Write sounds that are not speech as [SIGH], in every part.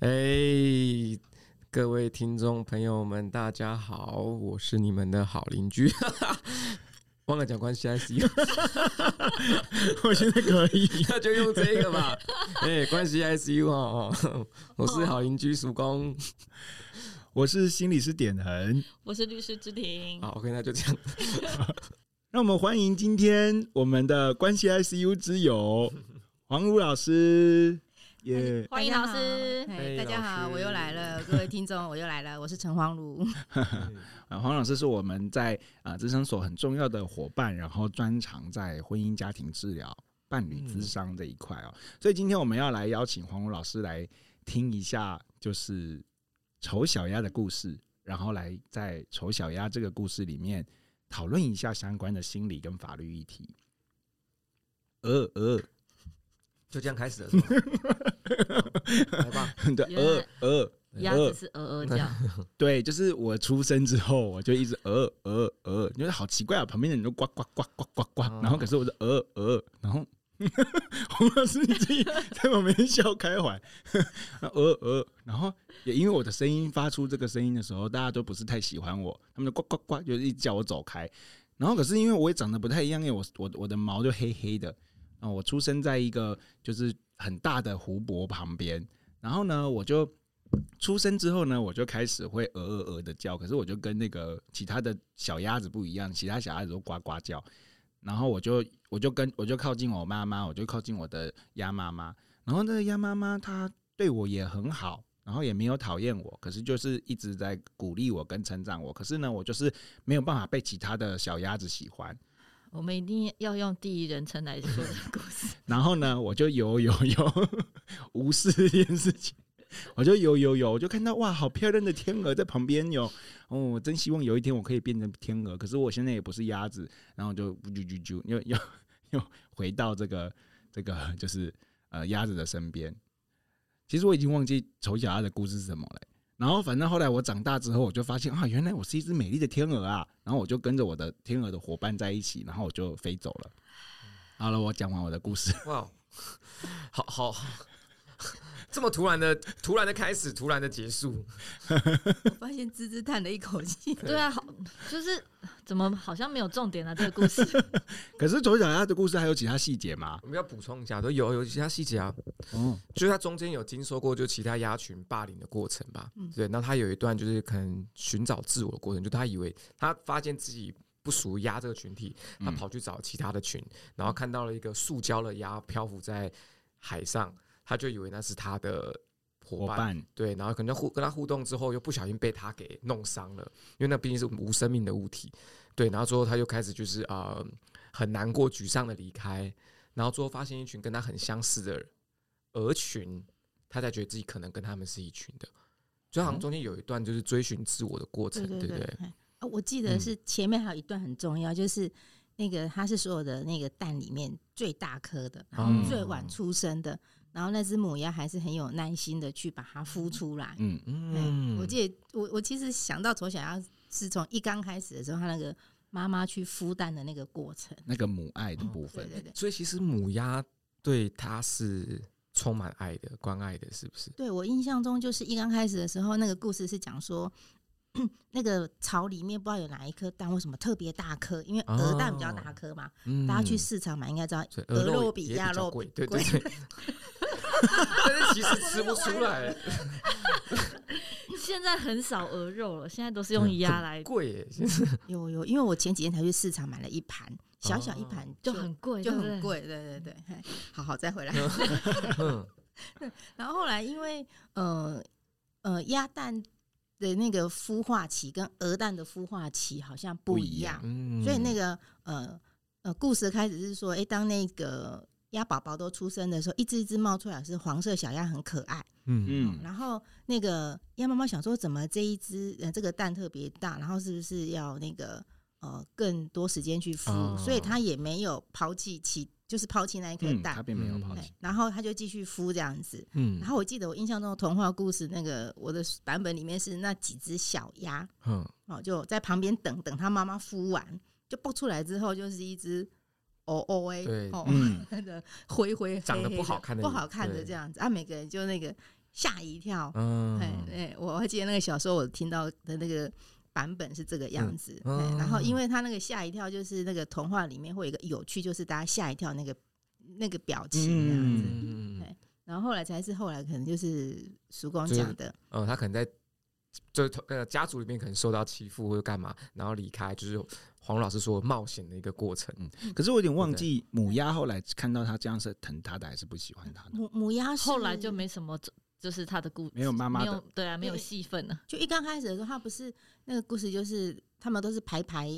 哎，各位听众朋友们，大家好，我是你们的好邻居。[LAUGHS] 忘了讲关系 ICU，[LAUGHS] 我现在可以，[LAUGHS] 那就用这个吧。哎，关系 ICU 哦，我是好邻居曙光，我是心理师点恒，我是律师之庭。好，OK，那就这样。让我们欢迎今天我们的关系 ICU 之友黄如老师。耶！欢迎老师，大家好，我又来了，[LAUGHS] 各位听众，我又来了，我是陈黄如。啊，[LAUGHS] 黄老师是我们在啊咨商所很重要的伙伴，然后专长在婚姻家庭治疗、伴侣咨商这一块哦。所以今天我们要来邀请黄如老师来听一下，就是丑小鸭的故事，然后来在丑小鸭这个故事里面讨论一下相关的心理跟法律议题。呃呃。就这样开始了是吧，[LAUGHS] 来吧，对，鹅鹅鸭子是鹅鹅叫，[LAUGHS] 对，就是我出生之后，我就一直鹅鹅鹅，你觉得好奇怪啊，旁边的人都呱呱呱呱呱呱，然后可是我是鹅鹅，然后 [LAUGHS] 洪老师你自己在旁边笑开怀，鹅鹅，然后也因为我的声音发出这个声音的时候，大家都不是太喜欢我，他们就呱呱呱，就一直叫我走开，然后可是因为我也长得不太一样，因为我我我的毛就黑黑的。啊，我出生在一个就是很大的湖泊旁边，然后呢，我就出生之后呢，我就开始会鹅鹅鹅的叫，可是我就跟那个其他的小鸭子不一样，其他小鸭子都呱呱叫，然后我就我就跟我就靠近我妈妈，我就靠近我的鸭妈妈，然后那个鸭妈妈她对我也很好，然后也没有讨厌我，可是就是一直在鼓励我跟成长我，可是呢，我就是没有办法被其他的小鸭子喜欢。我们一定要用第一人称来说的故事。[LAUGHS] 然后呢，我就游游游，无视这件事情。我就游游游，我就看到哇，好漂亮的天鹅在旁边有。哦，我真希望有一天我可以变成天鹅。可是我现在也不是鸭子，然后就啾啾啾，又又又回到这个这个就是呃鸭子的身边。其实我已经忘记丑小鸭的故事是什么了。然后，反正后来我长大之后，我就发现啊，原来我是一只美丽的天鹅啊！然后我就跟着我的天鹅的伙伴在一起，然后我就飞走了。好了，我讲完我的故事。哇，好好。[LAUGHS] 这么突然的，突然的开始，突然的结束。[LAUGHS] 我发现吱吱叹了一口气。[LAUGHS] 对啊，好，就是怎么好像没有重点啊？这个故事。可是左小鸭的故事还有其他细节吗？我们要补充一下，都有有其他细节啊。嗯，就是他中间有经受过就其他鸭群霸凌的过程吧？嗯，对。那他有一段就是可能寻找自我的过程，就他以为他发现自己不属于鸭这个群体，他跑去找其他的群，然后看到了一个塑胶的鸭漂浮在海上。他就以为那是他的伙伴，伴，对，然后可能互跟他互动之后，又不小心被他给弄伤了，因为那毕竟是无生命的物体，对，然后之后他就开始就是呃很难过、沮丧的离开，然后最后发现一群跟他很相似的鹅群，他才觉得自己可能跟他们是一群的，就好像中间有一段就是追寻自我的过程，对不对？啊，我记得是前面还有一段很重要，就是那个他是所有的那个蛋里面最大颗的，然后最晚出生的。然后那只母鸭还是很有耐心的去把它孵出来。嗯嗯，我记得我我其实想到丑小鸭是从一刚开始的时候，它那个妈妈去孵蛋的那个过程，那个母爱的部分。对对对。所以其实母鸭对它是充满爱的、关爱的，是不是？对，我印象中就是一刚开始的时候，那个故事是讲说。那个巢里面不知道有哪一颗蛋，为什么特别大颗？因为鹅蛋比较大颗嘛。大家去市场买应该知道，鹅肉比鸭肉贵。对对对。[LAUGHS] 但是其实吃不出来。现在很少鹅肉了，现在都是用鸭来。贵，有有，因为我前几天才去市场买了一盘，小小一盘就很贵，就很贵。对对对，好好再回来。[LAUGHS] 然后后来因为呃呃鸭蛋。的那个孵化期跟鹅蛋的孵化期好像不一样，嗯、所以那个呃呃故事的开始是说，哎、欸，当那个鸭宝宝都出生的时候，一只一只冒出来是黄色小鸭，很可爱，嗯。嗯，然后那个鸭妈妈想说，怎么这一只呃这个蛋特别大，然后是不是要那个呃更多时间去孵，哦、所以它也没有抛弃其。就是抛弃那一颗蛋，他并没有抛弃，然后它就继续孵这样子。嗯，然后我记得我印象中的童话故事，那个我的版本里面是那几只小鸭，嗯，哦，就在旁边等等它妈妈孵完，就蹦出来之后就是一只哦哦哎，对，哦，[LAUGHS] 那个灰灰长得不好看的，不好看的这样子啊，每个人就那个吓一跳。嗯，哎，我还记得那个小时候我听到的那个版本是这个样子。嗯嗯、然后因为他那个吓一跳，就是那个童话里面会有一个有趣，就是大家吓一跳那个那个表情这样子。嗯，对。然后后来才是后来可能就是曙光讲的。哦、嗯，他可能在就是呃家族里面可能受到欺负或者干嘛，然后离开，就是黄老师说冒险的一个过程。嗯，可是我有点忘记母鸭后来看到他这样是疼他的还是不喜欢他的？母母鸭后来就没什么。就是他的故事，没有妈妈的，对啊，没有戏份了。就一刚开始的时候，他不是那个故事，就是他们都是排排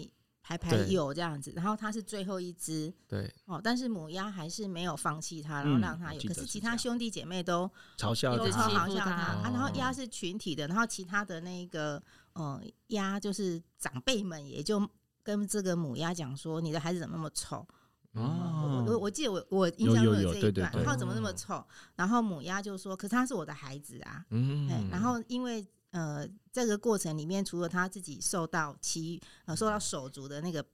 排排有这样子，然后他是最后一只，对哦，但是母鸭还是没有放弃他，然后让他有。可是其他兄弟姐妹都嘲笑都嘲笑他啊。然后鸭是群体的，然后其他的那个呃鸭就是长辈们也就跟这个母鸭讲说：“你的孩子怎么那么丑？”哦，我我记得我我印象中有这一段，然后怎么那么丑？然后母鸭就说：“可是他是我的孩子啊。”嗯，然后因为呃这个过程里面，除了他自己受到欺呃受到手足的那个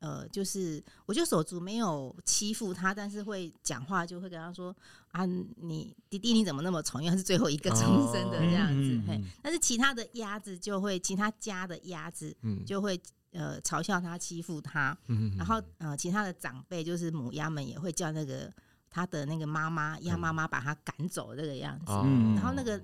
呃，就是我觉得手足没有欺负他，但是会讲话就会跟他说：“啊，你弟弟你怎么那么丑？因为他是最后一个出生的这样子。”嘿，但是其他的鸭子就会，其他家的鸭子就会。呃，嘲笑他，欺负他，嗯、然后呃，其他的长辈就是母鸭们也会叫那个他的那个妈妈鸭妈妈把他赶走这个样子。嗯、然后那个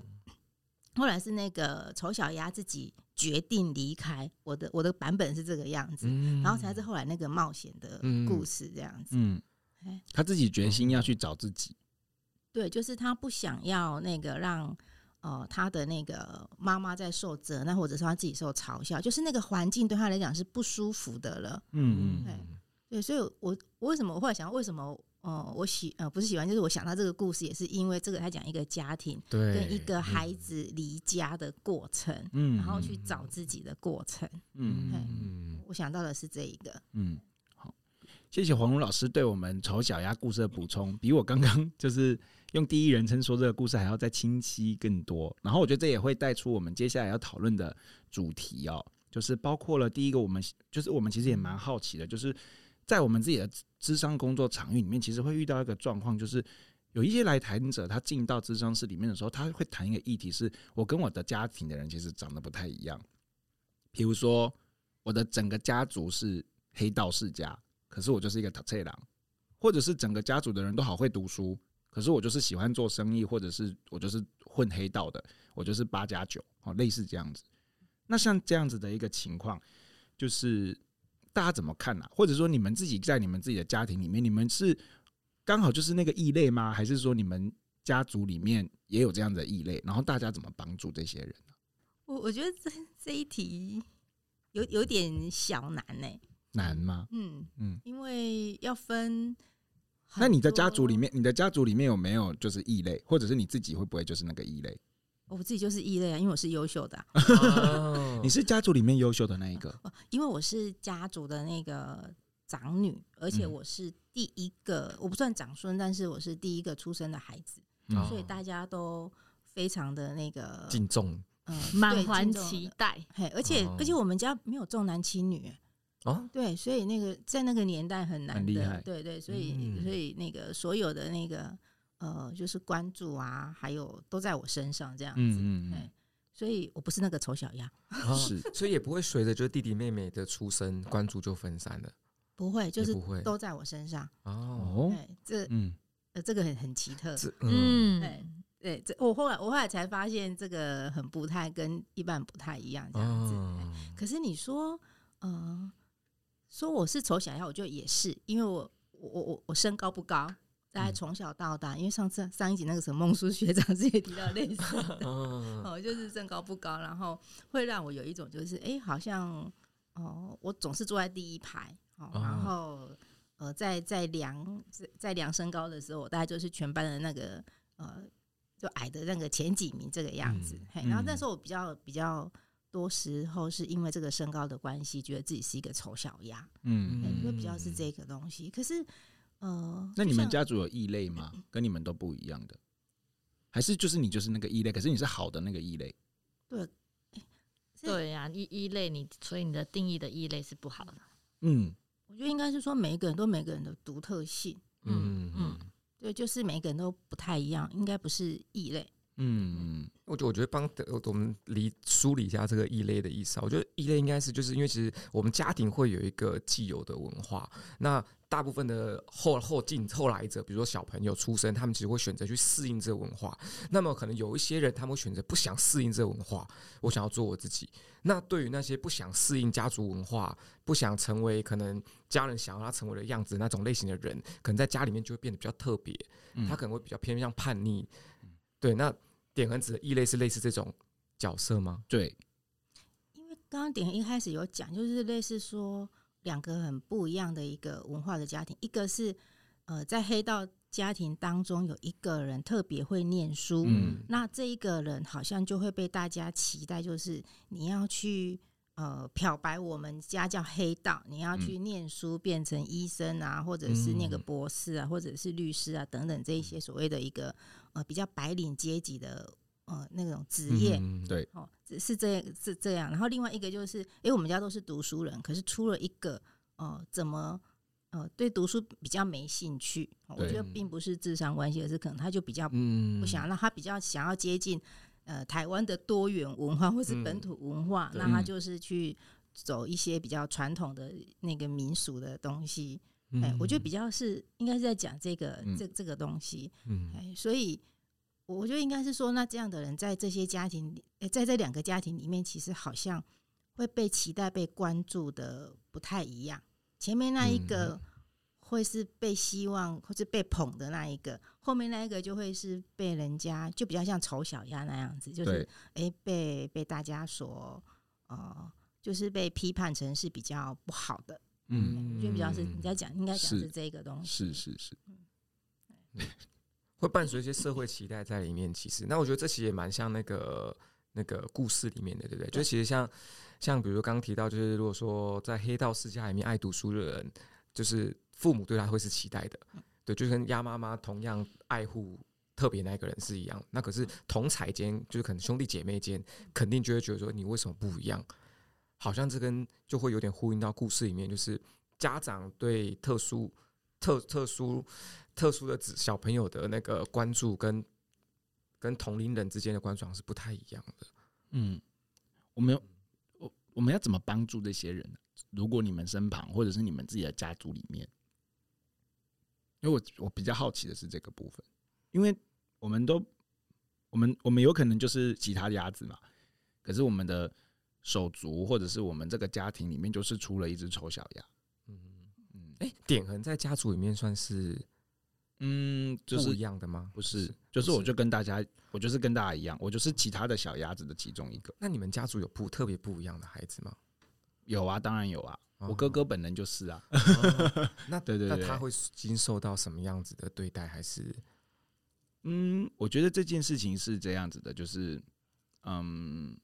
后来是那个丑小鸭自己决定离开。我的我的版本是这个样子，嗯、然后才是后来那个冒险的故事这样子。嗯，嗯，他自己决心要去找自己。对，就是他不想要那个让。哦、呃，他的那个妈妈在受责难，或者是他自己受嘲笑，就是那个环境对他来讲是不舒服的了。嗯嗯，对对，所以我我为什么我后来想，为什么哦我喜呃不是喜欢，就是我想到这个故事，也是因为这个他讲一个家庭对跟一个孩子离家的过程，嗯，然后去找自己的过程，嗯嗯，我想到的是这一个，嗯，好，谢谢黄龙老师对我们丑小鸭故事的补充，比我刚刚 [LAUGHS] 就是。用第一人称说这个故事还要再清晰更多，然后我觉得这也会带出我们接下来要讨论的主题哦，就是包括了第一个，我们就是我们其实也蛮好奇的，就是在我们自己的智商工作场域里面，其实会遇到一个状况，就是有一些来谈者他进到智商室里面的时候，他会谈一个议题，是我跟我的家庭的人其实长得不太一样，比如说我的整个家族是黑道世家，可是我就是一个读册人，或者是整个家族的人都好会读书。可是我就是喜欢做生意，或者是我就是混黑道的，我就是八加九哦，类似这样子。那像这样子的一个情况，就是大家怎么看呢、啊？或者说你们自己在你们自己的家庭里面，你们是刚好就是那个异类吗？还是说你们家族里面也有这样的异类？然后大家怎么帮助这些人呢？我我觉得这这一题有有点小难呢、欸。难吗？嗯嗯，因为要分。那你的家族里面，你的家族里面有没有就是异类，或者是你自己会不会就是那个异类？我自己就是异类啊，因为我是优秀的、啊。[LAUGHS] 你是家族里面优秀的那一个？[LAUGHS] 因为我是家族的那个长女，而且我是第一个，嗯、我不算长孙，但是我是第一个出生的孩子，嗯、所以大家都非常的那个敬重，嗯，满怀期待。嘿，而且而且我们家没有重男轻女。哦，对，所以那个在那个年代很难的，对对，所以、嗯、所以那个所有的那个呃，就是关注啊，还有都在我身上这样子，嗯嗯，所以我不是那个丑小鸭，哦、是，所以也不会随着就是弟弟妹妹的出生，关注就分散了，不会，就是不会都在我身上哦，对，这嗯呃这个很很奇特，嗯，对对，这我后来我后来才发现这个很不太跟一般不太一样这样子，哦、可是你说嗯。呃说我是丑小鸭，我觉得也是，因为我我我我身高不高，大概从小到大，因为上次上一集那个什么孟叔学长 [LAUGHS] 是也提到类似的，[LAUGHS] 哦，就是身高不高，然后会让我有一种就是，哎，好像哦，我总是坐在第一排，哦，然后呃，在在量在量身高的时候，我大概就是全班的那个呃，就矮的那个前几名这个样子，嘿，然后那时候我比较比较。多时候是因为这个身高的关系，觉得自己是一个丑小鸭，嗯，会、欸、比较是这个东西。可是，呃，那你们家族有异类吗？跟你们都不一样的，还是就是你就是那个异类？可是你是好的那个异类？对，对呀，异异类，你所以你的定义的异类是不好的。嗯，我觉得应该是说每一个人都每个人的独特性。嗯嗯，对，就是每个人都不太一样，应该不是异类。嗯，我觉我觉得帮我们理梳理一下这个异类的意思啊。我觉得异类应该是就是因为其实我们家庭会有一个既有的文化，那大部分的后后进后来者，比如说小朋友出生，他们其实会选择去适应这个文化。那么可能有一些人，他们会选择不想适应这个文化，我想要做我自己。那对于那些不想适应家族文化、不想成为可能家人想要他成为的样子那种类型的人，可能在家里面就会变得比较特别，他可能会比较偏向叛逆。对，那。点恒子的异类是类似这种角色吗？对，因为刚刚点恒一开始有讲，就是类似说两个很不一样的一个文化的家庭，一个是呃在黑道家庭当中有一个人特别会念书，嗯，那这一个人好像就会被大家期待，就是你要去呃漂白我们家叫黑道，你要去念书变成医生啊，或者是那个博士啊，或者是律师啊等等这一些所谓的一个。呃，比较白领阶级的呃那种职业，嗯、对，哦，是这样是这样。然后另外一个就是，哎、欸，我们家都是读书人，可是出了一个，哦、呃，怎么呃对读书比较没兴趣？我觉得并不是智商关系，而是可能他就比较不想，那他比较想要接近呃台湾的多元文化或是本土文化，那他就是去走一些比较传统的那个民俗的东西。哎，我觉得比较是应该是在讲这个、嗯、这这个东西，嗯，哎，所以我觉得应该是说，那这样的人在这些家庭里，在这两个家庭里面，其实好像会被期待、被关注的不太一样。前面那一个会是被希望或是被捧的那一个，后面那一个就会是被人家就比较像丑小鸭那样子，就是哎被被大家所呃，就是被批判成是比较不好的。嗯，我觉得比较是你在讲，应该讲是。这个东西，是是是，嗯，[LAUGHS] 会伴随一些社会期待在里面。其实，那我觉得这其实也蛮像那个那个故事里面的，对不对？就其实像像比如刚刚提到，就是如果说在黑道世家里面爱读书的人，就是父母对他会是期待的，对，就跟鸭妈妈同样爱护特别那个人是一样。那可是同彩间，就是可能兄弟姐妹间，肯定就会觉得说你为什么不一样？好像这跟就会有点呼应到故事里面，就是家长对特殊、特特殊、特殊的子小朋友的那个关注，跟跟同龄人之间的关注是不太一样的。嗯，我们我我们要怎么帮助这些人？如果你们身旁或者是你们自己的家族里面，因为我我比较好奇的是这个部分，因为我们都我们我们有可能就是其他的鸭子嘛，可是我们的。手足，或者是我们这个家庭里面，就是出了一只丑小鸭。嗯嗯，哎，点恒在家族里面算是，嗯，就是一样的吗？不是，就是我就跟大家，我就是跟大家一样，我就是其他的小鸭子的其中一个。那你们家族有不特别不一样的孩子吗？有啊，当然有啊。我哥哥本人就是啊。那 [LAUGHS] 对对，那他会经受到什么样子的对待？还是，嗯，我觉得这件事情是这样子的，就是，嗯。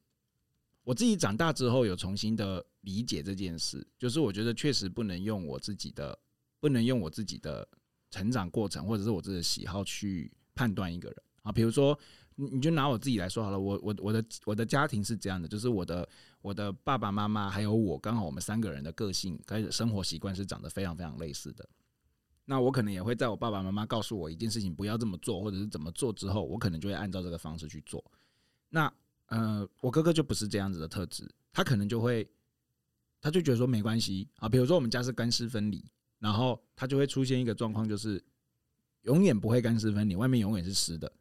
我自己长大之后有重新的理解这件事，就是我觉得确实不能用我自己的，不能用我自己的成长过程或者是我自己的喜好去判断一个人啊。比如说，你就拿我自己来说好了，我我我的我的家庭是这样的，就是我的我的爸爸妈妈还有我，刚好我们三个人的个性跟生活习惯是长得非常非常类似的。那我可能也会在我爸爸妈妈告诉我一件事情不要这么做，或者是怎么做之后，我可能就会按照这个方式去做。那呃，我哥哥就不是这样子的特质，他可能就会，他就觉得说没关系啊。比如说我们家是干湿分离，然后他就会出现一个状况，就是永远不会干湿分离，外面永远是湿的，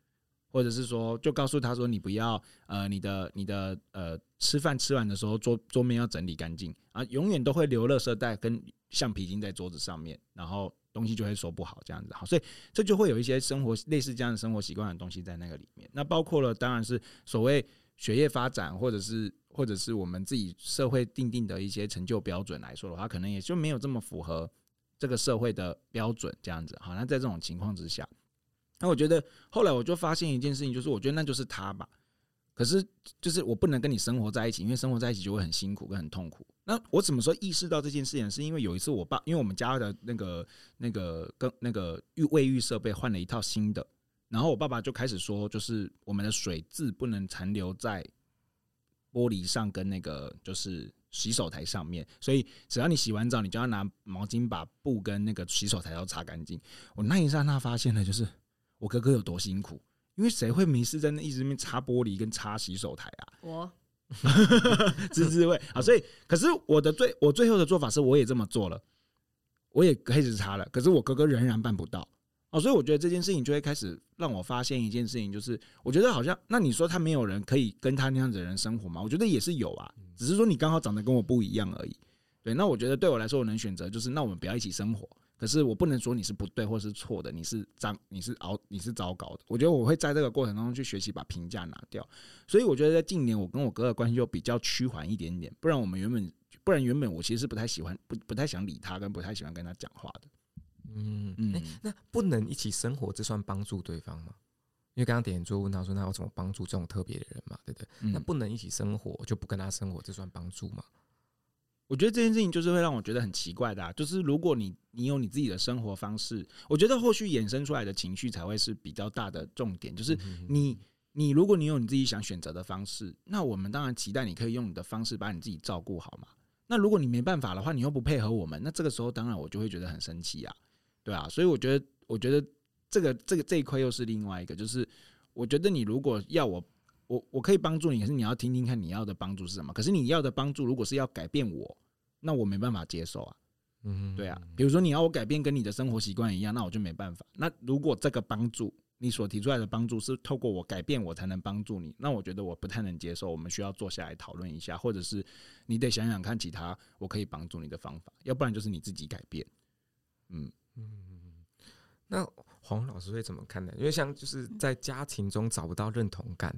或者是说，就告诉他说你不要呃，你的你的呃，吃饭吃完的时候桌桌面要整理干净啊，永远都会留垃圾袋跟橡皮筋在桌子上面，然后东西就会收不好这样子。好，所以这就会有一些生活类似这样的生活习惯的东西在那个里面。那包括了，当然是所谓。学业发展，或者是或者是我们自己社会定定的一些成就标准来说的话，可能也就没有这么符合这个社会的标准这样子。好，那在这种情况之下，那我觉得后来我就发现一件事情，就是我觉得那就是他吧。可是就是我不能跟你生活在一起，因为生活在一起就会很辛苦跟很痛苦。那我什么时候意识到这件事情？是因为有一次我爸，因为我们家的那个那个跟那个浴卫浴设备换了一套新的。然后我爸爸就开始说，就是我们的水渍不能残留在玻璃上跟那个就是洗手台上面，所以只要你洗完澡，你就要拿毛巾把布跟那个洗手台要擦干净。我那一刹那发现了，就是我哥哥有多辛苦，因为谁会迷失在那一直面擦玻璃跟擦洗手台啊？我滋滋味啊！所以，可是我的最我最后的做法是，我也这么做了，我也开始擦了，可是我哥哥仍然办不到。哦，所以我觉得这件事情就会开始让我发现一件事情，就是我觉得好像，那你说他没有人可以跟他那样子的人生活吗？我觉得也是有啊，只是说你刚好长得跟我不一样而已。对，那我觉得对我来说，我能选择就是，那我们不要一起生活。可是我不能说你是不对或是错的，你是脏，你是熬，你是糟糕的。我觉得我会在这个过程当中去学习把评价拿掉。所以我觉得在近年，我跟我哥的关系就比较趋缓一点点。不然我们原本，不然原本我其实是不太喜欢，不不太想理他，跟不太喜欢跟他讲话的。嗯嗯、欸，那不能一起生活，这算帮助对方吗？因为刚刚点点就问他说，那要怎么帮助这种特别的人嘛？对不对？嗯、那不能一起生活，就不跟他生活，这算帮助吗？我觉得这件事情就是会让我觉得很奇怪的啊，就是如果你你有你自己的生活方式，我觉得后续衍生出来的情绪才会是比较大的重点。就是你你如果你有你自己想选择的方式，那我们当然期待你可以用你的方式把你自己照顾好嘛。那如果你没办法的话，你又不配合我们，那这个时候当然我就会觉得很生气啊。对啊，所以我觉得，我觉得这个这个这一块又是另外一个，就是我觉得你如果要我，我我可以帮助你，可是你要听听看你要的帮助是什么。可是你要的帮助如果是要改变我，那我没办法接受啊。嗯，对啊，比如说你要我改变跟你的生活习惯一样，那我就没办法。那如果这个帮助你所提出来的帮助是透过我改变我才能帮助你，那我觉得我不太能接受。我们需要坐下来讨论一下，或者是你得想想看其他我可以帮助你的方法，要不然就是你自己改变。嗯。嗯，那黄老师会怎么看呢？因为像就是在家庭中找不到认同感，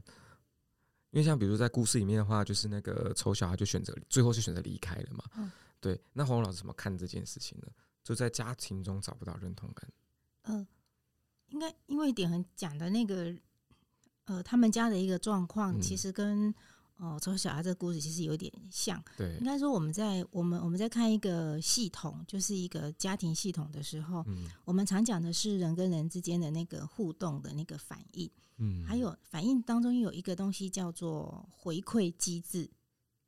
因为像比如在故事里面的话，就是那个丑小孩就选择最后是选择离开了嘛。嗯，对。那黄老师怎么看这件事情呢？就在家庭中找不到认同感。嗯、呃，应该因为点很讲的那个，呃，他们家的一个状况，其实跟。哦，丑小孩这个故事其实有点像。对，应该说我们在我们我们在看一个系统，就是一个家庭系统的时候，嗯，我们常讲的是人跟人之间的那个互动的那个反应，嗯，还有反应当中有一个东西叫做回馈机制，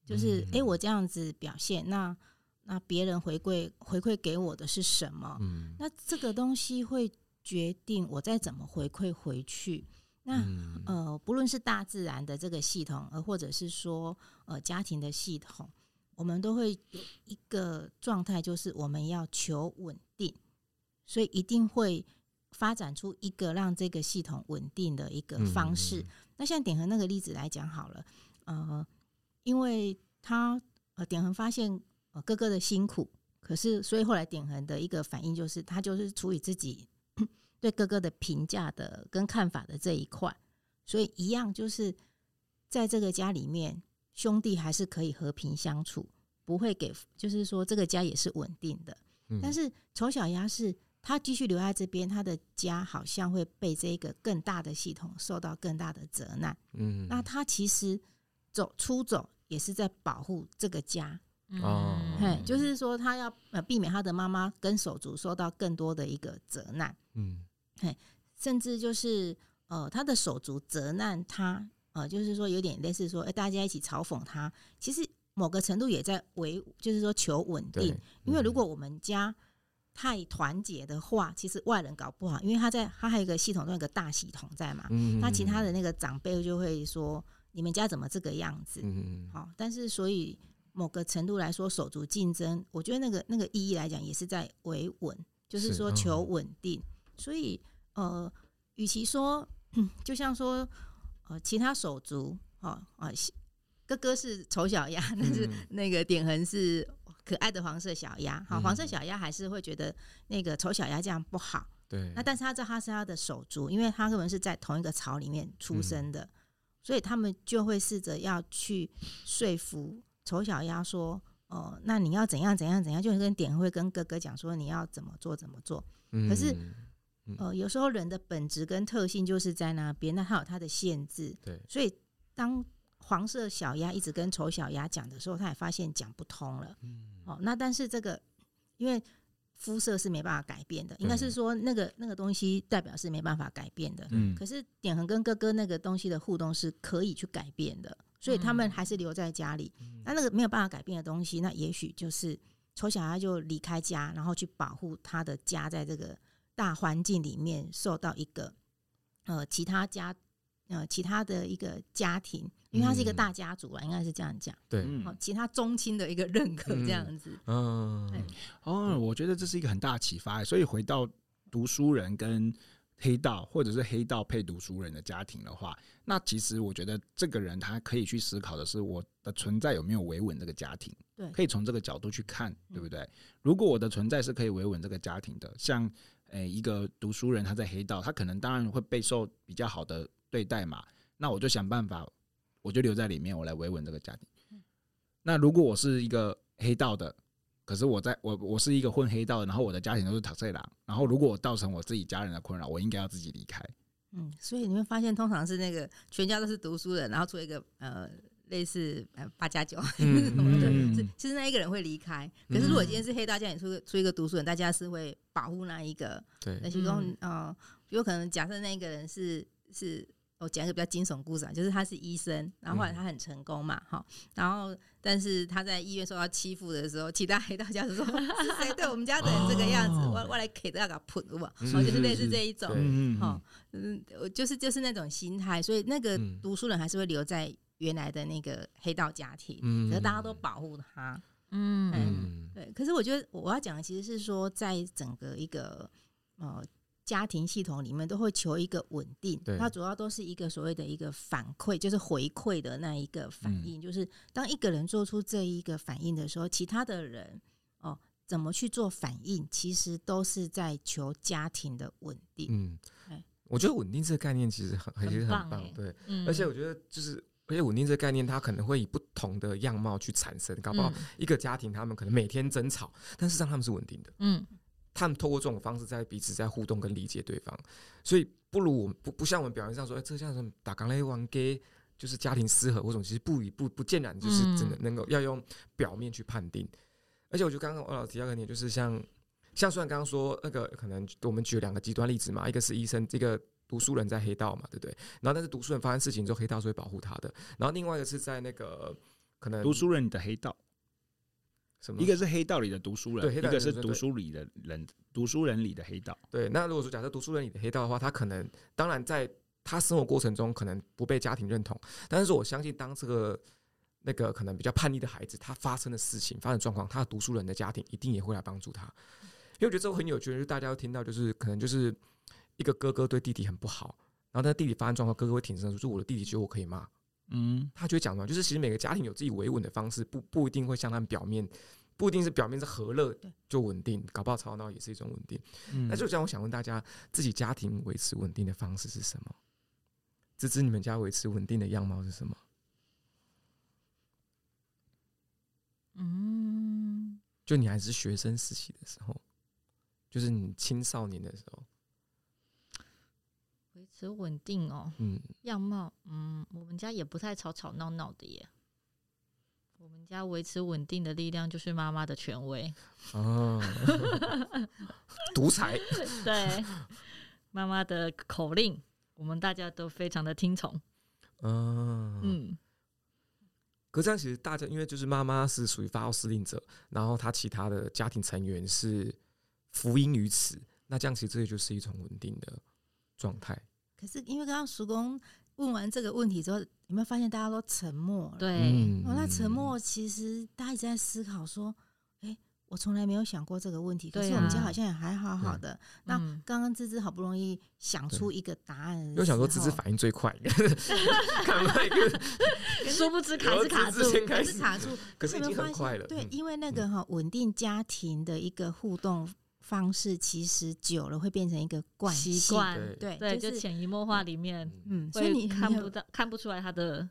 就是哎、嗯，我这样子表现，那那别人回馈回馈给我的是什么？嗯，那这个东西会决定我再怎么回馈回去。那呃，不论是大自然的这个系统，呃，或者是说呃家庭的系统，我们都会有一个状态，就是我们要求稳定，所以一定会发展出一个让这个系统稳定的一个方式。那像点恒那个例子来讲好了，呃，因为他呃点恒发现呃哥哥的辛苦，可是所以后来点恒的一个反应就是，他就是处理自己。对哥哥的评价的跟看法的这一块，所以一样就是在这个家里面，兄弟还是可以和平相处，不会给，就是说这个家也是稳定的。但是丑小鸭是他继续留在这边，他的家好像会被这个更大的系统受到更大的责难。嗯，那他其实走出走也是在保护这个家。哦，嘿，就是说他要呃避免他的妈妈跟手足受到更多的一个责难。嗯。嘿，甚至就是呃，他的手足责难他，呃，就是说有点类似说，哎，大家一起嘲讽他。其实某个程度也在维，就是说求稳定。因为如果我们家太团结的话，其实外人搞不好，因为他在他还有一个系统中有个大系统在嘛，那其他的那个长辈就会说，你们家怎么这个样子？好，但是所以某个程度来说，手足竞争，我觉得那个那个意义来讲，也是在维稳，就是说求稳定。所以，呃，与其说，就像说，呃，其他手足，哦，啊，哥哥是丑小鸭，但是那个点恒是可爱的黄色小鸭，好，黄色小鸭还是会觉得那个丑小鸭这样不好，对。那但是他知道他是他的手足，因为他根本是在同一个巢里面出生的，所以他们就会试着要去说服丑小鸭说，哦，那你要怎样怎样怎样，就跟点恒会跟哥哥讲说你要怎么做怎么做，可是。呃，有时候人的本质跟特性就是在那边，那它有它的限制。对，所以当黄色小鸭一直跟丑小鸭讲的时候，他也发现讲不通了。嗯，哦，那但是这个因为肤色是没办法改变的，应该是说那个那个东西代表是没办法改变的。嗯，可是点恒跟哥哥那个东西的互动是可以去改变的，所以他们还是留在家里。那那个没有办法改变的东西，那也许就是丑小鸭就离开家，然后去保护他的家，在这个。大环境里面受到一个呃其他家呃其他的一个家庭，因为他是一个大家族啊，嗯、应该是这样讲。对，好，其他宗亲的一个认可这样子。嗯，对哦，我觉得这是一个很大的启发。所以回到读书人跟黑道，或者是黑道配读书人的家庭的话，那其实我觉得这个人他可以去思考的是，我的存在有没有维稳这个家庭？对，可以从这个角度去看，对不对？如果我的存在是可以维稳这个家庭的，像。诶、欸，一个读书人，他在黑道，他可能当然会备受比较好的对待嘛。那我就想办法，我就留在里面，我来维稳这个家庭。那如果我是一个黑道的，可是我在我我是一个混黑道的，然后我的家庭都是读册人，然后如果我造成我自己家人的困扰，我应该要自己离开。嗯，所以你会发现，通常是那个全家都是读书人，然后出一个呃。类似呃八加九什么的，是其实那一个人会离开。可是如果今天是黑道家，你出出一个读书人，大家是会保护那一个。对，那其中呃，有可能假设那一个人是是，我讲一个比较惊悚故事啊，就是他是医生，然后后来他很成功嘛，哈，然后但是他在医院受到欺负的时候，其他黑道家族说 [LAUGHS] 是谁对我们家的人这个样子，我我来给大家喷，对吧？就是类似这一种，哈，嗯，就是就是那种心态，所以那个读书人还是会留在。原来的那个黑道家庭，可是大家都保护他，嗯，嗯，对。可是我觉得我要讲的其实是说，在整个一个呃家庭系统里面，都会求一个稳定。对它主要都是一个所谓的一个反馈，就是回馈的那一个反应。嗯、就是当一个人做出这一个反应的时候，其他的人哦、呃、怎么去做反应，其实都是在求家庭的稳定。嗯，对我觉得稳定这个概念其实很其实很棒，对，嗯、而且我觉得就是。而且稳定这个概念，它可能会以不同的样貌去产生，搞不好一个家庭他们可能每天争吵，但事实上他们是稳定的。嗯，他们透过这种方式在彼此在互动跟理解对方，所以不如我们不不像我们表面上说，哎、欸，这像什么打钢雷玩 gay，就是家庭失和或者其实不不不见然就是真的能够要用表面去判定。而且我觉得刚刚欧老师提到一个点，就是像像虽然刚刚说那个可能我们举两个极端例子嘛，一个是医生这个。读书人在黑道嘛，对不对？然后但是读书人发生事情之后，黑道是会保护他的。然后另外一个是在那个可能读书人的黑道，什么？一个是黑道里的读书人，对，一个是读书里的人，读书人里的黑道。对，那如果说假设读书人里的黑道的话，他可能当然在他生活过程中可能不被家庭认同，但是我相信当这个那个可能比较叛逆的孩子，他发生的事情、发生状况，他的读书人的家庭一定也会来帮助他。因为我觉得这个很有趣，就是大家都听到，就是可能就是。一个哥哥对弟弟很不好，然后他弟弟发生状况，哥哥会挺身而出，说我的弟弟觉得我可以骂，嗯，他就会讲嘛，就是其实每个家庭有自己维稳的方式，不不一定会像他们表面，不一定是表面是和乐就稳定，搞不好吵闹也是一种稳定。那就这样，我想问大家，自己家庭维持稳定的方式是什么？芝芝，你们家维持稳定的样貌是什么？嗯，就你还是学生时期的时候，就是你青少年的时候。维持稳定哦，嗯，样貌，嗯，我们家也不太吵吵闹闹的耶。我们家维持稳定的力量就是妈妈的权威哦，独裁，对，[LAUGHS] 妈妈的口令，我们大家都非常的听从。嗯嗯，可这样其实大家因为就是妈妈是属于发号施令者，然后他其他的家庭成员是福音于此，那这样其实这就是一种稳定的状态。可是因为刚刚叔公问完这个问题之后，有没有发现大家都沉默了？对，哦，那沉默其实大家一直在思考说，哎、欸，我从来没有想过这个问题。可是我们家好像也还好好的。啊、那刚刚芝芝好不容易想出一个答案，又想说芝芝反应最快，看那 [LAUGHS] 个，[LAUGHS] 殊不知卡是卡住，还是卡住。可是已经很快了。对，因为那个哈稳定家庭的一个互动。方式其实久了会变成一个惯习惯，对对，就潜移默化里面，嗯，所以你看不到、看不出来他的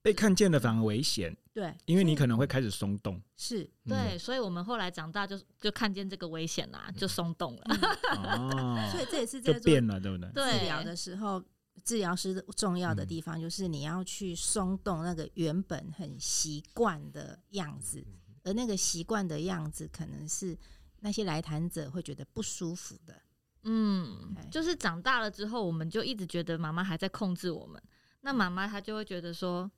被看见了反而危险，对，因为你可能会开始松动，是对，所以我们后来长大就就看见这个危险啦，就松动了，[LAUGHS] 哦，所以这也是在做变了，对不对？治疗的时候，治疗师重要的地方就是你要去松动那个原本很习惯的样子，而那个习惯的样子可能是。那些来谈者会觉得不舒服的，嗯，就是长大了之后，我们就一直觉得妈妈还在控制我们。那妈妈她就会觉得说，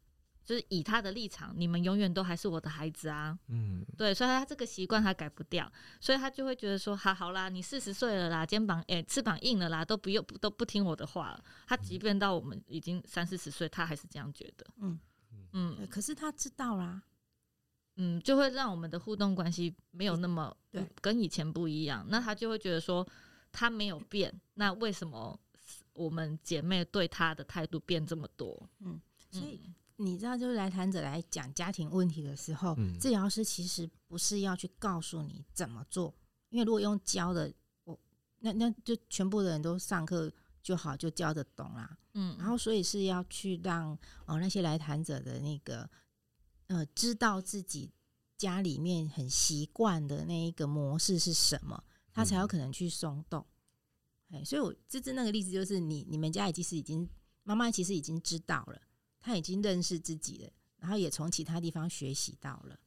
就是以她的立场，你们永远都还是我的孩子啊。嗯，对，所以她这个习惯他改不掉，所以她就会觉得说，好好啦，你四十岁了啦，肩膀诶、欸，翅膀硬了啦，都不用都不听我的话了。他即便到我们已经三四十岁，他还是这样觉得。嗯嗯，可是他知道啦，嗯，就会让我们的互动关系没有那么对，跟以前不一样。那他就会觉得说，他没有变，那为什么我们姐妹对他的态度变这么多？嗯，所以。你知道，就是来谈者来讲家庭问题的时候，嗯、治疗师其实不是要去告诉你怎么做，因为如果用教的，我那那就全部的人都上课就好，就教得懂啦。嗯，然后所以是要去让哦那些来谈者的那个呃知道自己家里面很习惯的那一个模式是什么，他才有可能去松动。哎、嗯，所以我芝芝那个例子就是你你们家已经是已经妈妈其实已经知道了。他已经认识自己了，然后也从其他地方学习到了，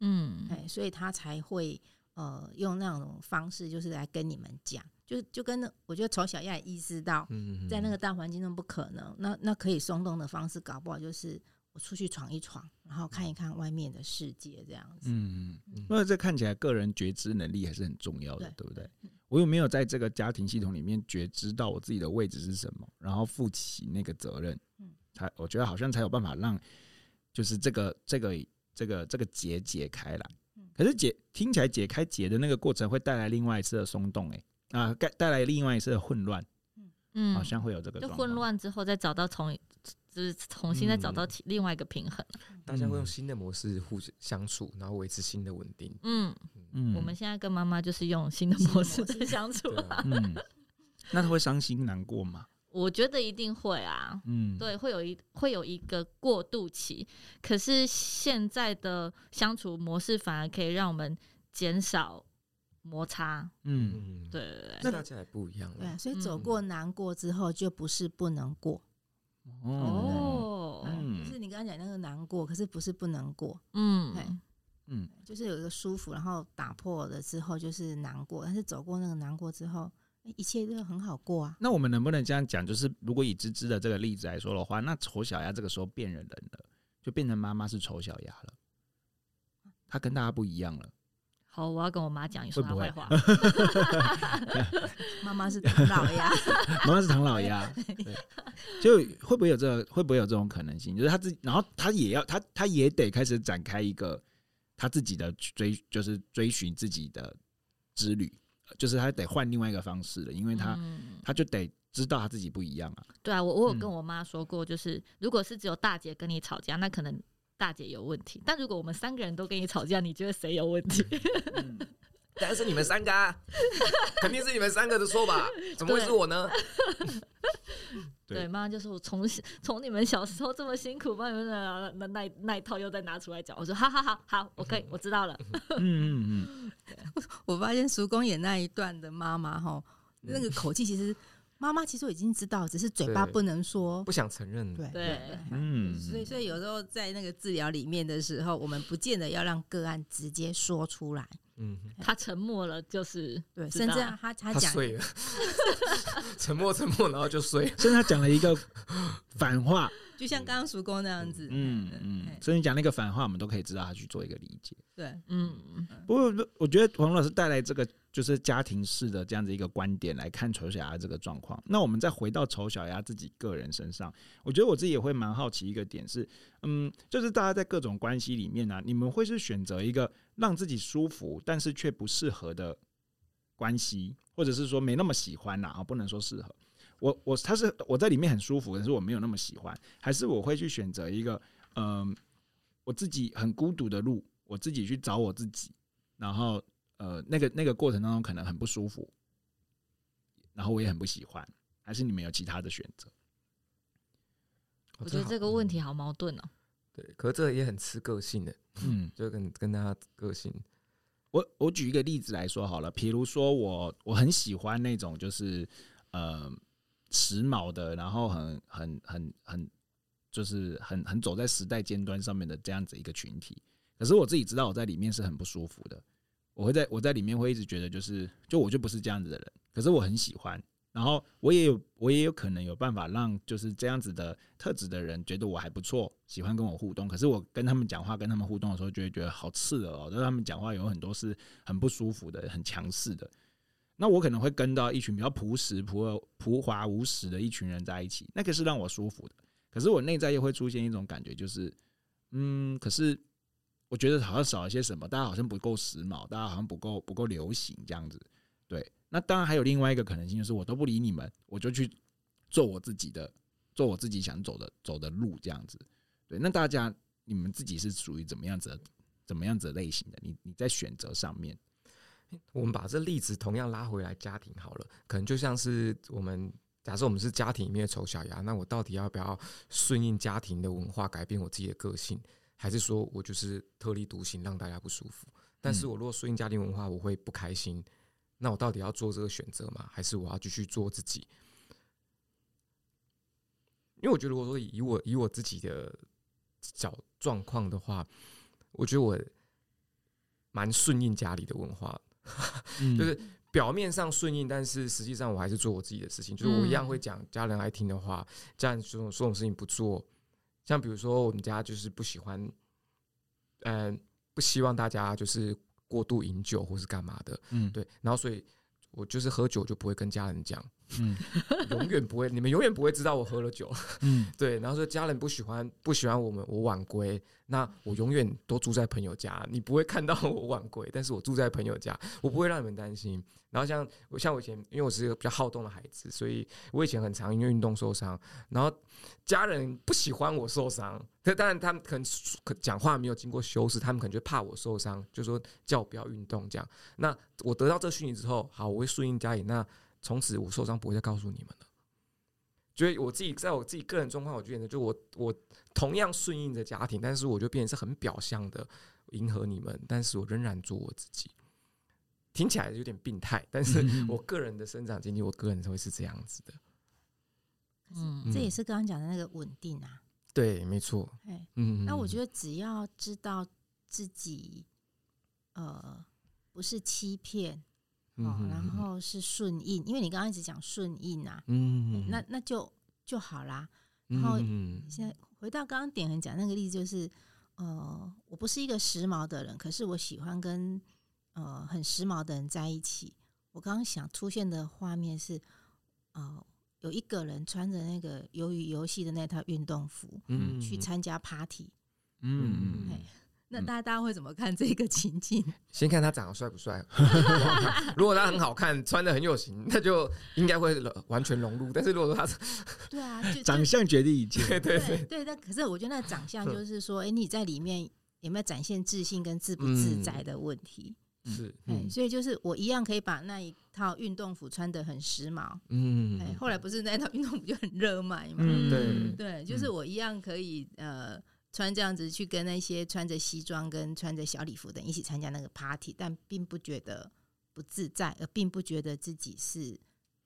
嗯，哎，所以他才会呃用那种方式，就是来跟你们讲，就就跟那我觉得丑小鸭也意识到，在那个大环境中不可能，那那可以松动的方式，搞不好就是我出去闯一闯，然后看一看外面的世界这样子。嗯嗯，那这看起来个人觉知能力还是很重要的，对，对不对？我有没有在这个家庭系统里面觉知到我自己的位置是什么，然后负起那个责任？嗯。才我觉得好像才有办法让，就是这个这个这个这个结解开来。可是解听起来解开结的那个过程会带来另外一次的松动，哎啊，带带来另外一次的混乱。嗯，好像会有这个。就混乱之后再找到重，就是重新再找到另外一个平衡。大家会用新的模式互相处，然后维持新的稳定。嗯。嗯，我们现在跟妈妈就是用新的模式在相处。嗯，那他会伤心难过吗？我觉得一定会啊，嗯，对，会有一会有一个过渡期，可是现在的相处模式反而可以让我们减少摩擦，嗯，对对对，那大家也不一样了，对，所以走过难过之后就不是不能过，哦，就是你刚刚讲那个难过，可是不是不能过，嗯，对，嗯，就是有一个舒服，然后打破了之后就是难过，但是走过那个难过之后。一切都很好过啊。那我们能不能这样讲？就是如果以芝芝的这个例子来说的话，那丑小鸭这个时候变人了，就变成妈妈是丑小鸭了，她跟大家不一样了。好，我要跟我妈讲，你说她坏话。[LAUGHS] 妈妈是唐老鸭，[LAUGHS] 妈妈是唐老鸭。就会不会有这个？会不会有这种可能性？就是他自己，然后他也要他他也得开始展开一个他自己的追，就是追寻自己的之旅。就是他得换另外一个方式了，因为他、嗯、他就得知道他自己不一样啊。对啊，我我有跟我妈说过，就是如果是只有大姐跟你吵架，那可能大姐有问题；但如果我们三个人都跟你吵架，你觉得谁有问题？嗯，当然是你们三个啊，肯定是你们三个的错吧？怎么会是我呢？[LAUGHS] 对，妈妈就是我从从你们小时候这么辛苦帮你们的那那那一套又再拿出来讲，我说好好好好，我可以，我知道了。嗯嗯嗯。[LAUGHS] [LAUGHS] 我发现叔公演那一段的妈妈哈，那个口气其实妈妈其实已经知道，只是嘴巴不能说，不想承认。对对，嗯，所以所以有时候在那个治疗里面的时候，我们不见得要让个案直接说出来。嗯，他沉默了，就是对，甚至他他讲睡了，[LAUGHS] [LAUGHS] 沉默沉默，然后就睡，[LAUGHS] 甚至他讲了一个反话，就像刚刚叔公那样子，嗯嗯，所以你讲那个反话，我们都可以知道他去做一个理解。对，嗯，不过我觉得黄老师带来这个就是家庭式的这样子一个观点来看丑小鸭这个状况。那我们再回到丑小鸭自己个人身上，我觉得我自己也会蛮好奇一个点是，嗯，就是大家在各种关系里面呢、啊，你们会是选择一个。让自己舒服，但是却不适合的关系，或者是说没那么喜欢啦啊，不能说适合。我我他是我在里面很舒服，可是我没有那么喜欢，还是我会去选择一个嗯，我自己很孤独的路，我自己去找我自己，然后呃那个那个过程当中可能很不舒服，然后我也很不喜欢，还是你们有其他的选择？我觉得这个问题好矛盾哦。对，可是这个也很吃个性的，嗯，[LAUGHS] 就跟跟他个性。我我举一个例子来说好了，比如说我我很喜欢那种就是呃时髦的，然后很很很很就是很很走在时代尖端上面的这样子一个群体。可是我自己知道我在里面是很不舒服的，我会在我在里面会一直觉得就是就我就不是这样子的人，可是我很喜欢。然后我也有，我也有可能有办法让就是这样子的特质的人觉得我还不错，喜欢跟我互动。可是我跟他们讲话，跟他们互动的时候，就会觉得好刺耳哦。就是他们讲话有很多是很不舒服的，很强势的。那我可能会跟到一群比较朴实、朴朴华无实的一群人在一起，那个是让我舒服的。可是我内在又会出现一种感觉，就是嗯，可是我觉得好像少了些什么，大家好像不够时髦，大家好像不够不够流行这样子，对。那当然还有另外一个可能性，就是我都不理你们，我就去做我自己的，做我自己想走的走的路，这样子。对，那大家你们自己是属于怎么样子、怎么样子类型的？你你在选择上面，我们把这例子同样拉回来家庭好了，可能就像是我们假设我们是家庭里面的丑小鸭，那我到底要不要顺应家庭的文化，改变我自己的个性，还是说我就是特立独行，让大家不舒服？但是我如果顺应家庭文化，我会不开心。那我到底要做这个选择吗？还是我要继续做自己？因为我觉得，如果说以我以我自己的小状况的话，我觉得我蛮顺应家里的文化，嗯、[LAUGHS] 就是表面上顺应，但是实际上我还是做我自己的事情。就是我一样会讲家人爱听的话，家人这种这种事情不做，像比如说我们家就是不喜欢，嗯，不希望大家就是。过度饮酒或是干嘛的，嗯，对，然后所以，我就是喝酒就不会跟家人讲，嗯，[LAUGHS] 永远不会，你们永远不会知道我喝了酒，嗯，[LAUGHS] 对，然后说家人不喜欢不喜欢我们我晚归，那我永远都住在朋友家，你不会看到我晚归，但是我住在朋友家，我不会让你们担心。然后像我像我以前，因为我是一个比较好动的孩子，所以我以前很常因为运动受伤。然后家人不喜欢我受伤，但当然他们可能讲话没有经过修饰，他们可能就怕我受伤，就说叫我不要运动这样。那我得到这讯息之后，好，我会顺应家里。那从此我受伤不会再告诉你们了。所以我自己在我自己个人状况，我觉得就我我同样顺应着家庭，但是我就变成是很表象的迎合你们，但是我仍然做我自己。听起来有点病态，但是我个人的生长经历，我个人会是这样子的。嗯，这也是刚刚讲的那个稳定啊。对，没错。嗯，那我觉得只要知道自己，呃，不是欺骗，哦，然后是顺应，因为你刚刚一直讲顺应啊，嗯，那那就就好啦。然后现在回到刚刚典衡讲那个例子，就是呃，我不是一个时髦的人，可是我喜欢跟。呃，很时髦的人在一起。我刚刚想出现的画面是，呃，有一个人穿着那个鱿鱼游戏的那套运动服，嗯，去参加 party，嗯，嗯，那大家大家会怎么看这个情境？[LAUGHS] 先看他长得帅不帅。如果他很好看，穿的很有型，那就应该会完全融入。但是如果说他，对啊，就长相决定一切，对对对，对。但可是我觉得那长相就是说，哎、欸，你在里面有没有展现自信跟自不自在的问题？嗯是，嗯，所以就是我一样可以把那一套运动服穿的很时髦，嗯，哎，后来不是那一套运动服就很热卖嘛，嗯，对，对，就是我一样可以呃穿这样子去跟那些穿着西装跟穿着小礼服的人一起参加那个 party，但并不觉得不自在，而并不觉得自己是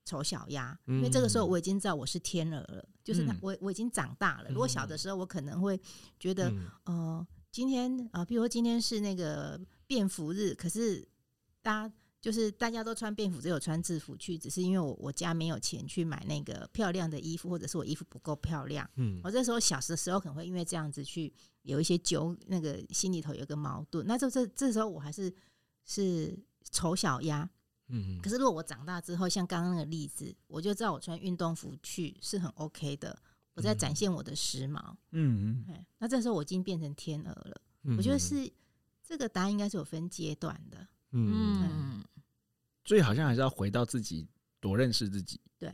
丑小鸭，因为这个时候我已经知道我是天鹅了，就是我我已经长大了。如果小的时候我可能会觉得，呃，今天啊，比如说今天是那个。便服日，可是大家就是大家都穿便服，只有穿制服去，只是因为我我家没有钱去买那个漂亮的衣服，或者是我衣服不够漂亮。嗯，我这时候小的时候可能会因为这样子去有一些纠，那个心里头有个矛盾。那就这这时候我还是是丑小鸭。嗯，可是如果我长大之后，像刚刚那个例子，我就知道我穿运动服去是很 OK 的，我在展现我的时髦。嗯嗯，那这时候我已经变成天鹅了。嗯我觉得是。这个答案应该是有分阶段的，嗯嗯，所以好像还是要回到自己，多认识自己，对，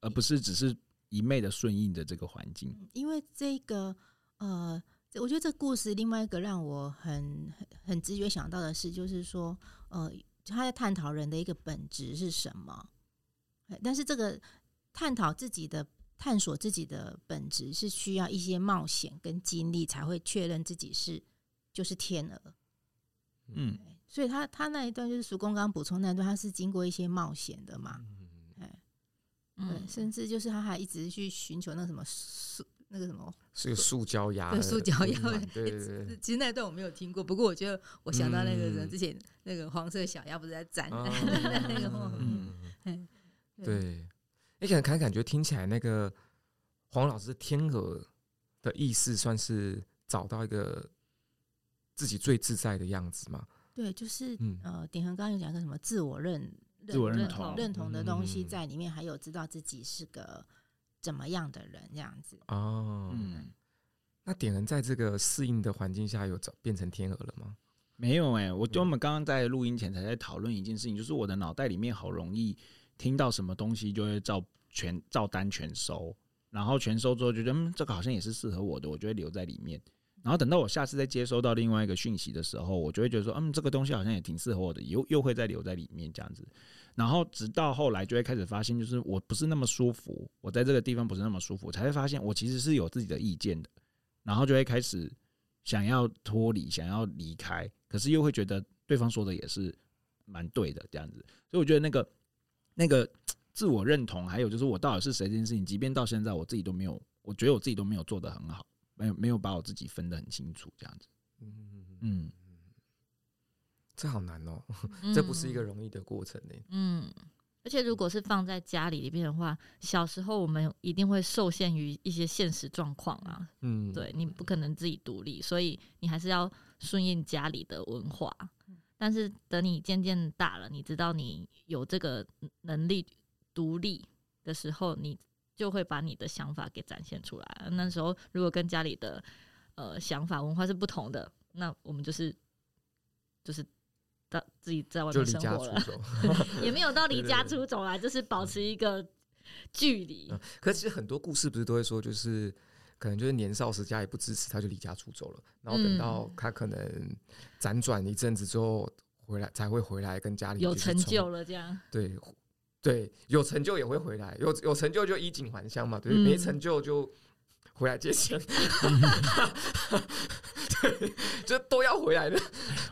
而不是只是一昧的顺应着这个环境。因为这个，呃，我觉得这故事另外一个让我很很很直觉想到的是，就是说，呃，他在探讨人的一个本质是什么，但是这个探讨自己的、探索自己的本质是需要一些冒险跟经历才会确认自己是。就是天鹅，嗯，所以他他那一段就是叔公刚补充那一段，他是经过一些冒险的嘛，哎，嗯，甚至就是他还一直去寻求那个什么塑那个什么是个塑胶鸭，[LAUGHS] 对，塑胶鸭，对对对，其实那一段我没有听过，不过我觉得我想到那个人之前那个黄色小鸭不是在展那个，嗯，[LAUGHS] 对，而且感感觉听起来那个黄老师天鹅的意思，算是找到一个自己最自在的样子嘛？对，就是呃，点恒刚刚有讲个什么自我认自我认同认同的东西在里面，还有知道自己是个怎么样的人这样子哦。嗯，那点恒在这个适应的环境下，有找变成天鹅了吗？没有哎、欸，我就我们刚刚在录音前才在讨论一件事情，就是我的脑袋里面好容易听到什么东西就会照全照单全收，然后全收之后就觉得嗯，这个好像也是适合我的，我就会留在里面。然后等到我下次再接收到另外一个讯息的时候，我就会觉得说，嗯，这个东西好像也挺适合我的，又又会再留在里面这样子。然后直到后来就会开始发现，就是我不是那么舒服，我在这个地方不是那么舒服，才会发现我其实是有自己的意见的。然后就会开始想要脱离，想要离开，可是又会觉得对方说的也是蛮对的这样子。所以我觉得那个那个自我认同，还有就是我到底是谁这件事情，即便到现在我自己都没有，我觉得我自己都没有做得很好。没有没有把我自己分得很清楚，这样子，嗯嗯，这好难哦，[LAUGHS] 这不是一个容易的过程呢。嗯，而且如果是放在家里里边的话，小时候我们一定会受限于一些现实状况啊，嗯，对，你不可能自己独立，所以你还是要顺应家里的文化。但是等你渐渐大了，你知道你有这个能力独立的时候，你。就会把你的想法给展现出来。那时候如果跟家里的呃想法文化是不同的，那我们就是就是到自己在外面生活了，[LAUGHS] 也没有到离家出走啦，就是保持一个距离。嗯。可是其实很多故事不是都会说，就是可能就是年少时家里不支持，他就离家出走了，然后等到他可能辗转一阵子之后回来，才会回来跟家里有成就了这样。对。对，有成就也会回来，有有成就就衣锦还乡嘛，对，没成就就回来借钱，[LAUGHS] 对，就都要回来的，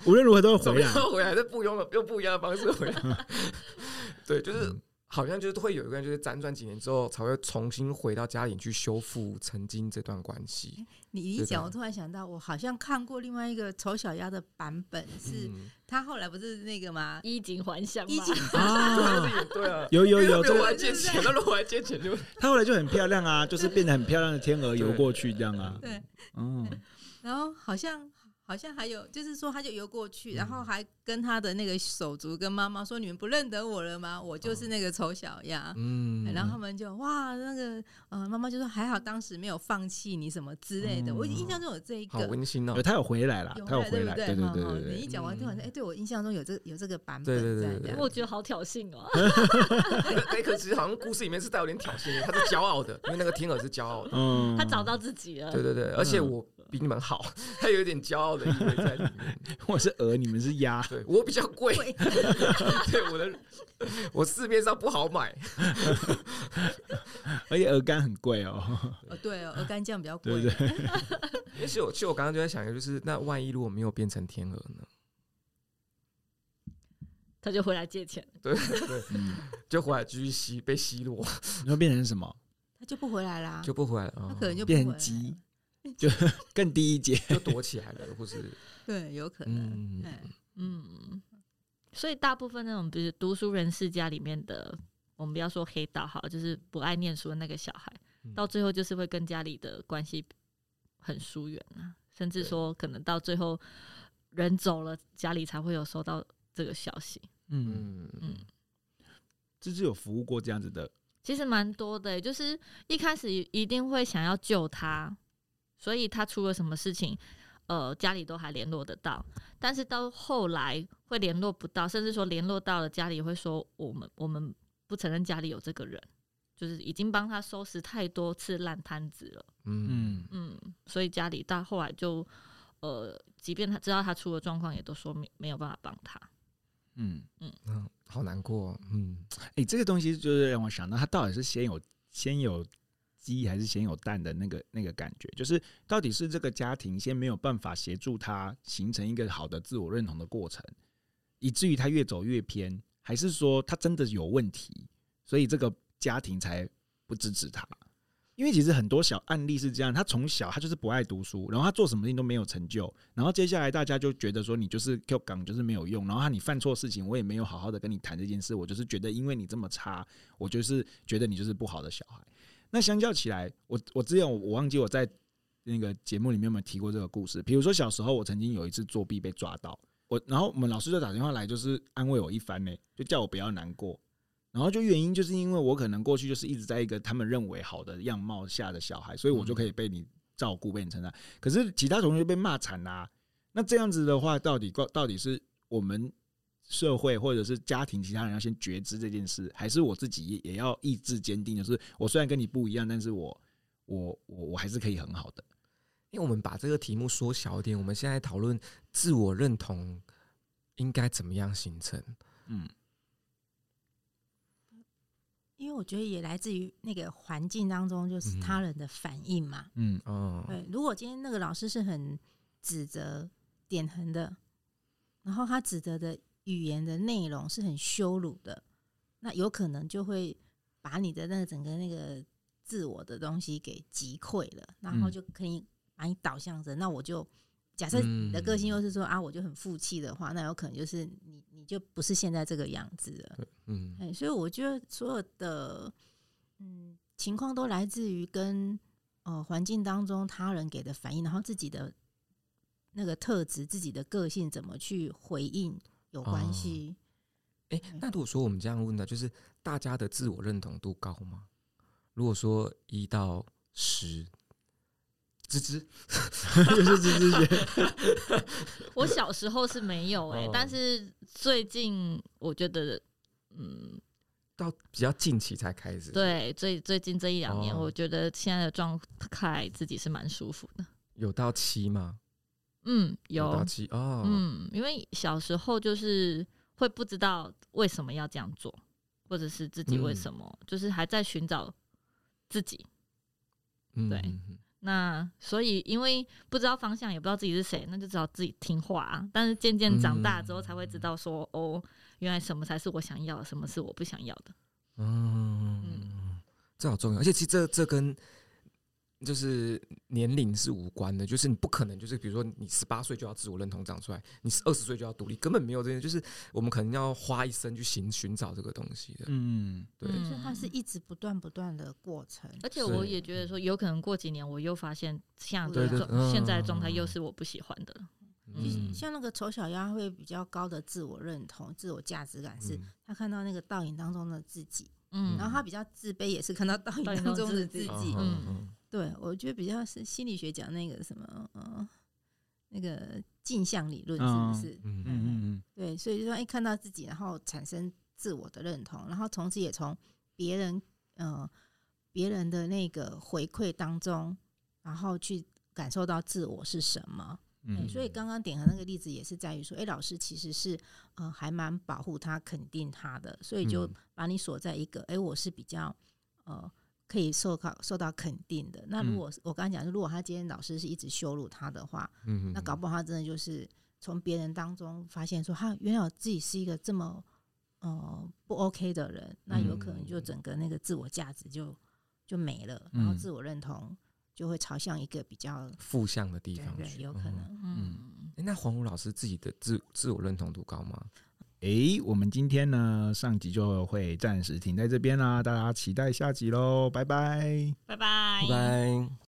无论如何都要回来，都要回来，这不用用不一样的方式回来，[LAUGHS] 对，就是。好像就是会有一个人，就是辗转几年之后，才会重新回到家里去修复曾经这段关系。你一讲，我突然想到，我好像看过另外一个丑小鸭的版本，是他后来不是那个吗？衣锦还乡衣锦啊，对啊，[LAUGHS] 有有有，如果还借钱，那如果还借钱就他后来就很漂亮啊，就是变得很漂亮的天鹅游过去这样啊。对，嗯，然后好像。好像还有，就是说，他就游过去，然后还跟他的那个手足跟妈妈说：“你们不认得我了吗？我就是那个丑小鸭。”嗯，然后他们就哇，那个呃，妈妈就说：“还好当时没有放弃你什么之类的。”我印象中有这一个，好温馨哦。他有回来了，他有回来，对对对对。你一讲完之后，哎，对我印象中有这有这个版本，对对对。我觉得好挑衅哦。[LAUGHS] 哎，可是好像故事里面是带有点挑衅的，他是骄傲的，因为那个天鹅是骄傲的。嗯，他找到自己了。对对对，而且我。比你们好，[LAUGHS] 他有一点骄傲的意味在里面。我是鹅，你们是鸭，对我比较贵。[LAUGHS] 对我的，我市面上不好买，[LAUGHS] 而且鹅肝很贵哦。哦，对哦，鹅肝酱比较贵。对对。其实我，其实我刚刚就在想，就是那万一如果没有变成天鹅呢？他就回来借钱。对对，就回来继续吸，被吸落。你会变成什么？他就不回来啦，就不回来了。他可能就变成鸡。[LAUGHS] 就更低一阶，就躲起来了，或是 [LAUGHS] 对，有可能，嗯，嗯，所以大部分那种，比如读书人世家里面的，我们不要说黑道好，就是不爱念书的那个小孩，到最后就是会跟家里的关系很疏远啊，甚至说可能到最后人走了，家里才会有收到这个消息。嗯。嗯，就是有服务过这样子的，其实蛮多的，就是一开始一定会想要救他。所以他出了什么事情，呃，家里都还联络得到，但是到后来会联络不到，甚至说联络到了，家里会说我们我们不承认家里有这个人，就是已经帮他收拾太多次烂摊子了。嗯嗯，所以家里到后来就，呃，即便他知道他出了状况，也都说没没有办法帮他。嗯嗯嗯，好难过。嗯，哎、欸，这个东西就是让我想到，他到底是先有先有。鸡还是先有蛋的那个那个感觉，就是到底是这个家庭先没有办法协助他形成一个好的自我认同的过程，以至于他越走越偏，还是说他真的有问题，所以这个家庭才不支持他？因为其实很多小案例是这样，他从小他就是不爱读书，然后他做什么事情都没有成就，然后接下来大家就觉得说你就是 Q 港就是没有用，然后你犯错事情我也没有好好的跟你谈这件事，我就是觉得因为你这么差，我就是觉得你就是不好的小孩。那相较起来，我我之前我我忘记我在那个节目里面有没有提过这个故事，比如说小时候我曾经有一次作弊被抓到，我然后我们老师就打电话来就是安慰我一番呢，就叫我不要难过。然后就原因就是因为我可能过去就是一直在一个他们认为好的样貌下的小孩，所以我就可以被你照顾、被你称赞。可是其他同学被骂惨啦。那这样子的话，到底到底是我们社会或者是家庭其他人要先觉知这件事，还是我自己也要意志坚定？就是我虽然跟你不一样，但是我我我我还是可以很好的。因为我们把这个题目缩小一点，我们现在讨论自我认同应该怎么样形成？嗯。因为我觉得也来自于那个环境当中，就是他人的反应嘛。嗯哦，对。如果今天那个老师是很指责、点横的，然后他指责的语言的内容是很羞辱的，那有可能就会把你的那个整个那个自我的东西给击溃了，然后就可以把你导向着。那我就。假设你的个性又是说啊，我就很负气的话，那有可能就是你你就不是现在这个样子了。嗯，哎，所以我觉得所有的嗯情况都来自于跟呃环境当中他人给的反应，然后自己的那个特质、自己的个性怎么去回应有关系。哎、哦，那如果说我们这样问的，就是大家的自我认同度高吗？如果说一到十。吱吱，[LAUGHS] 又是吱吱姐。[LAUGHS] 我小时候是没有哎、欸，但是最近我觉得，嗯，到比较近期才开始。对，最最近这一两年，我觉得现在的状态自己是蛮舒服的。有到七吗？嗯，有。嗯，因为小时候就是会不知道为什么要这样做，或者是自己为什么，嗯、就是还在寻找自己。对。嗯那所以，因为不知道方向，也不知道自己是谁，那就只好自己听话啊。但是渐渐长大之后，才会知道说，嗯、哦，原来什么才是我想要的，什么是我不想要的。嗯，嗯，这好重要。而且其实这这跟。就是年龄是无关的，就是你不可能，就是比如说你十八岁就要自我认同长出来，你是二十岁就要独立，根本没有这些。就是我们可能要花一生去寻寻找这个东西的。嗯，对，就是它是一直不断不断的过程。而且我也觉得说，有可能过几年我又发现，像这种现在状态又是我不喜欢的。嗯，像那个丑小鸭会比较高的自我认同、自我价值感，是他看到那个倒影当中的自己。嗯，然后他比较自卑，也是看到倒影当中的自己。嗯嗯。对，我觉得比较是心理学讲那个什么，呃，那个镜像理论是不是？嗯嗯嗯，对，所以就说，哎，看到自己，然后产生自我的认同，然后同时也从别人，呃，别人的那个回馈当中，然后去感受到自我是什么。嗯，所以刚刚点的那个例子也是在于说，哎，老师其实是呃还蛮保护他、肯定他的，所以就把你锁在一个，哎，我是比较呃。可以受到受到肯定的。那如果我刚才讲，如果他今天老师是一直羞辱他的话，嗯，那搞不好他真的就是从别人当中发现说，他原来自己是一个这么呃不 OK 的人，那有可能就整个那个自我价值就就没了，然后自我认同就会朝向一个比较负向的地方去，对，有可能。嗯，那黄武老师自己的自自我认同度高吗？哎、欸，我们今天呢，上集就会暂时停在这边啦，大家期待下集喽，拜拜，拜拜，拜拜。